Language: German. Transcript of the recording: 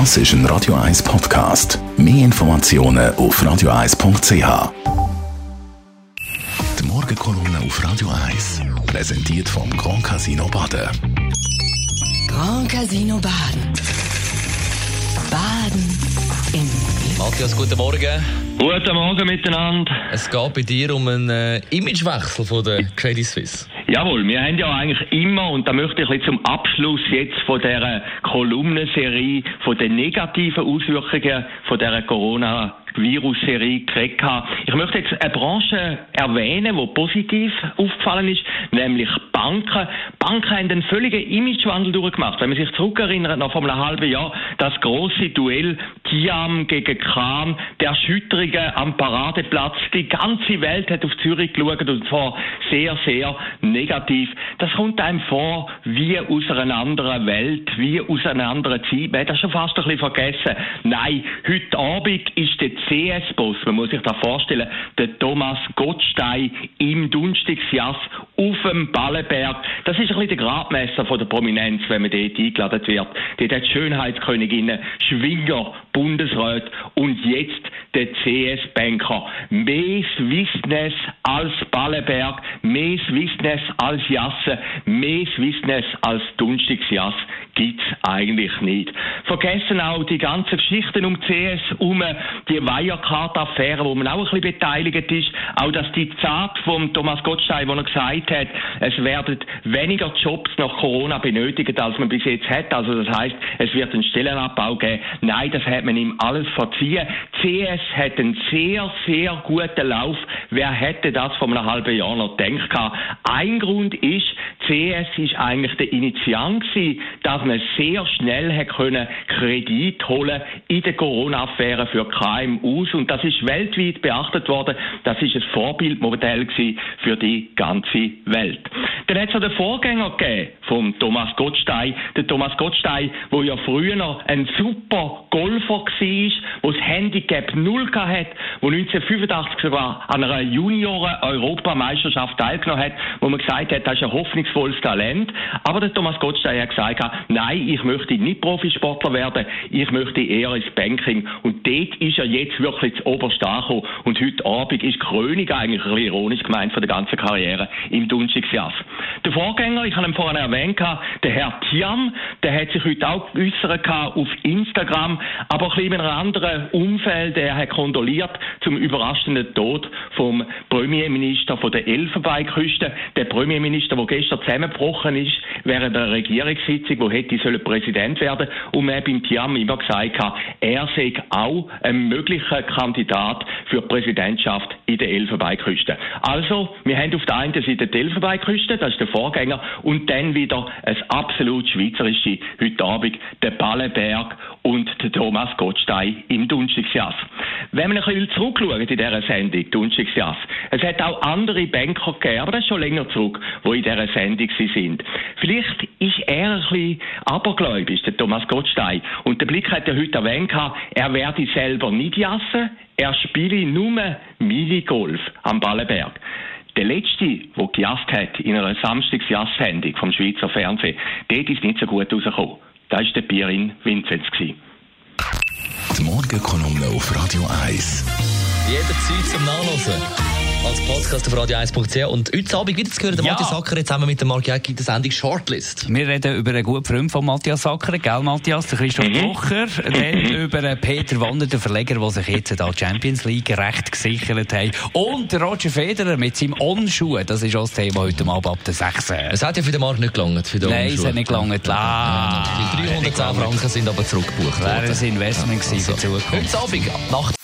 Das ist ein Radio 1 Podcast. Mehr Informationen auf radio1.ch. Die Morgenkolumne auf Radio 1 präsentiert vom Grand Casino Baden. Grand Casino Baden. Baden im Glück. Matthias, guten Morgen. Guten Morgen miteinander. Es geht bei dir um einen äh, Imagewechsel von der Credit Suisse. Jawohl, wir haben ja eigentlich immer, und da möchte ich bisschen zum Abschluss jetzt von dieser Kolumnenserie, von den negativen Auswirkungen von dieser Corona Virus-Serie gekriegt habe. Ich möchte jetzt eine Branche erwähnen, die positiv aufgefallen ist, nämlich Banken. Banken haben einen völligen Imagewandel durchgemacht. Wenn man sich zurückerinnert, noch vor einem halben Jahr, das große Duell Tiam gegen Kram, der Erschütterungen am Paradeplatz. Die ganze Welt hat auf Zürich geschaut und zwar sehr, sehr negativ. Das kommt einem vor wie aus einer anderen Welt, wie aus einer anderen Zeit. Man hat das schon fast ein bisschen vergessen. Nein, heute Abend ist der CS-Boss, man muss sich da vorstellen, der Thomas Gottstein im Dunstigsjass auf dem Ballenberg. Das ist ein bisschen der Gradmesser von der Prominenz, wenn man dort eingeladen wird. Dort hat Schönheitsköniginnen, Schwinger, Bundesrat und jetzt der CS-Banker. Mehr Swissness als Ballenberg, mehr Swissness als Jasse, mehr Swissness als Dunstigsjass gibt's eigentlich nicht. Vergessen auch die ganzen Geschichten um CS, um die Wirecard-Affäre, wo man auch ein bisschen beteiligt ist. Auch das Diktat von Thomas Gottstein, wo er gesagt hat, es werden weniger Jobs nach Corona benötigt, als man bis jetzt hat. Also das heißt, es wird einen Stellenabbau geben. Nein, das hat man ihm alles verziehen. CS hat einen sehr, sehr guten Lauf. Wer hätte das vor einem halben Jahr noch gedacht? Ein Grund ist, CS ist eigentlich der Initiant dass man sehr schnell hat können Kredit holen in der Corona-Affäre für KMUs und das ist weltweit beachtet worden. Das ist ein Vorbildmodell für die ganze Welt. Dann hat es den Vorgänger gegeben von Thomas Gottstein. Der Thomas Gottstein, wo ja früher ein super Golfer war, wo das Handicap null hat, wo 1985 sogar an einer Junioren-Europameisterschaft teilgenommen hat, wo man gesagt hat, das ist ein hoffnungsvolles Talent. Aber der Thomas Gottstein hat gesagt, nein, ich möchte nicht Profisportler werden, ich möchte eher ins Banking. Und dort ist er jetzt wirklich zu oberst angekommen. Und heute Abend ist die Krönung eigentlich ein bisschen ironisch gemeint von der ganzen Karriere im Dunstigsjass. Der Vorgänger, ich habe ihn vorhin erwähnt, der Herr Tiam, der hat sich heute auch geäussert auf Instagram, aber ein bisschen in einem anderen Umfeld. Er hat kondoliert zum überraschenden Tod vom Premierminister von der Elfenbeinküste. Der Premierminister, der gestern zusammengebrochen ist während der Regierungssitzung, wo hätte sollen Präsident werden und man hat beim Tiam immer gesagt, er sei auch ein möglicher Kandidat für die Präsidentschaft in der Elfenbeinküste. Also, wir haben auf der einen Seite die Elfenbeinküste, das ist der Vorgänger, und dann wieder ein absolut schweizerische heute Abend, der Ballenberg und der Thomas Gottstein im Dunstigsjass. Wenn wir ein bisschen zurückschauen in dieser Sendung, Dunstigsjass, es hat auch andere Banker gegeben, aber das ist schon länger zurück, die in dieser Sendung sind. Vielleicht ist er ein bisschen abergläubisch, der Thomas Gottstein. Und der Blick hat ja heute erwähnt, er werde selber nicht jassen, er spiele nur Minigolf am Ballenberg. Der letzte, der gejasst hat in einer Samstagsjass-Sendung vom Schweizer Fernsehen, dort ist nicht so gut rausgekommen. Das war der Pierin Vinzenz. Die Morgenkolumne auf Radio 1. Jederzeit zum Nachlesen als Podcast auf radio1.ch. Und heute Abend wieder zu hören, der ja. Matthias Sacker zusammen mit dem Mark Jäcki in der Sendung Shortlist. Wir reden über einen guten Freund von Matthias Sacker, gell Matthias, der Christoph mhm. Blocher. Dann über Peter Wander, den Verleger, der sich jetzt da Champions League recht gesichert hat. Und Roger Federer mit seinem On-Schuh. Das ist auch das Thema heute Abend ab der 6. Es hat ja für den Markt nicht gelangt. Für den Nein, es hat nicht gelangt. Ah, die 310 Franken sind aber zurückgebucht worden. Wäre ein Investment gewesen also, für die Zukunft. Heute Abend, Nacht.